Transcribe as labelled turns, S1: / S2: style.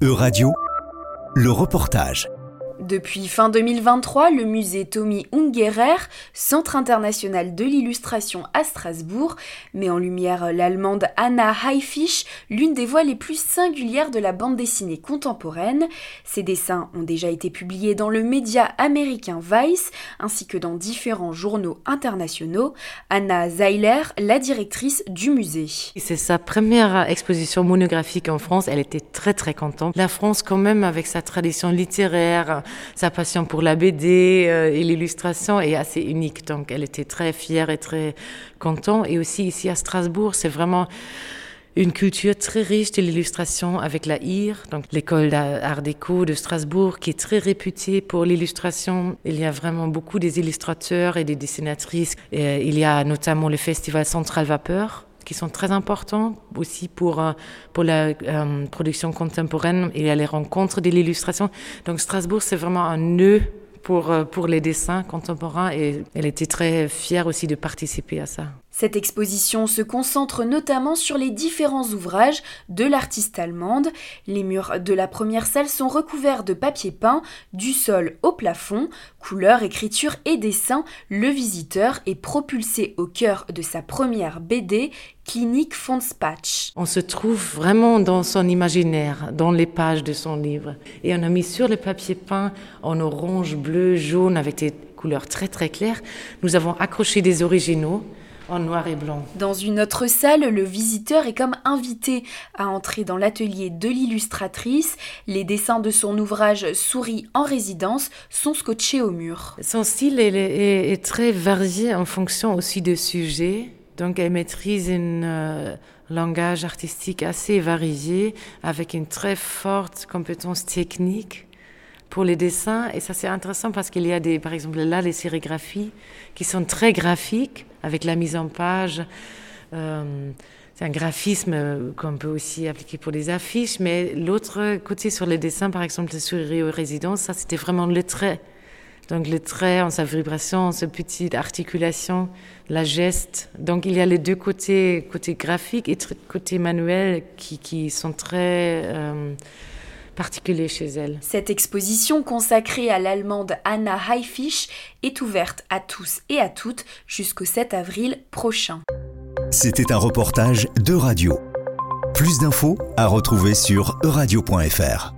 S1: E-Radio, le reportage.
S2: Depuis fin 2023, le musée Tommy Ungerer, Centre international de l'illustration à Strasbourg, met en lumière l'allemande Anna Haifisch, l'une des voix les plus singulières de la bande dessinée contemporaine. Ses dessins ont déjà été publiés dans le média américain Vice, ainsi que dans différents journaux internationaux. Anna Zeiler, la directrice du musée.
S3: C'est sa première exposition monographique en France. Elle était très très contente. La France, quand même, avec sa tradition littéraire, sa passion pour la BD euh, et l'illustration est assez unique. Donc elle était très fière et très contente. Et aussi ici à Strasbourg, c'est vraiment une culture très riche de l'illustration avec la IR, donc l'école d'art déco de Strasbourg, qui est très réputée pour l'illustration. Il y a vraiment beaucoup des illustrateurs et des dessinatrices. Et il y a notamment le festival Central Vapeur, qui sont très importants aussi pour, euh, pour la euh, production contemporaine. Il y a les rencontres de l'illustration. Donc Strasbourg, c'est vraiment un nœud pour, euh, pour les dessins contemporains et elle était très fière aussi de participer à ça.
S2: Cette exposition se concentre notamment sur les différents ouvrages de l'artiste allemande. Les murs de la première salle sont recouverts de papier peint, du sol au plafond, couleurs, écriture et dessins. Le visiteur est propulsé au cœur de sa première BD, Clinique Fondspatch.
S3: On se trouve vraiment dans son imaginaire, dans les pages de son livre. Et on a mis sur le papier peint en orange, bleu, jaune, avec des couleurs très très claires. Nous avons accroché des originaux en noir et blanc.
S2: Dans une autre salle, le visiteur est comme invité à entrer dans l'atelier de l'illustratrice. Les dessins de son ouvrage Souris en résidence sont scotchés au mur.
S3: Son style est, très varié en fonction aussi des sujets. Donc elle maîtrise un euh, langage artistique assez varié avec une très forte compétence technique pour les dessins. Et ça, c'est intéressant parce qu'il y a des, par exemple, là, les sérigraphies qui sont très graphiques avec la mise en page. Euh, c'est un graphisme qu'on peut aussi appliquer pour les affiches, mais l'autre côté sur les dessins, par exemple, sur Rio Résidence, ça, c'était vraiment le trait. Donc le trait en sa vibration, en sa petite articulation, la geste. Donc il y a les deux côtés, côté graphique et côté manuel, qui, sont très euh, particulier chez elle.
S2: Cette exposition consacrée à l'allemande Anna Haifisch est ouverte à tous et à toutes jusqu'au 7 avril prochain.
S1: C'était un reportage de radio. Plus d'infos à retrouver sur euradio.fr.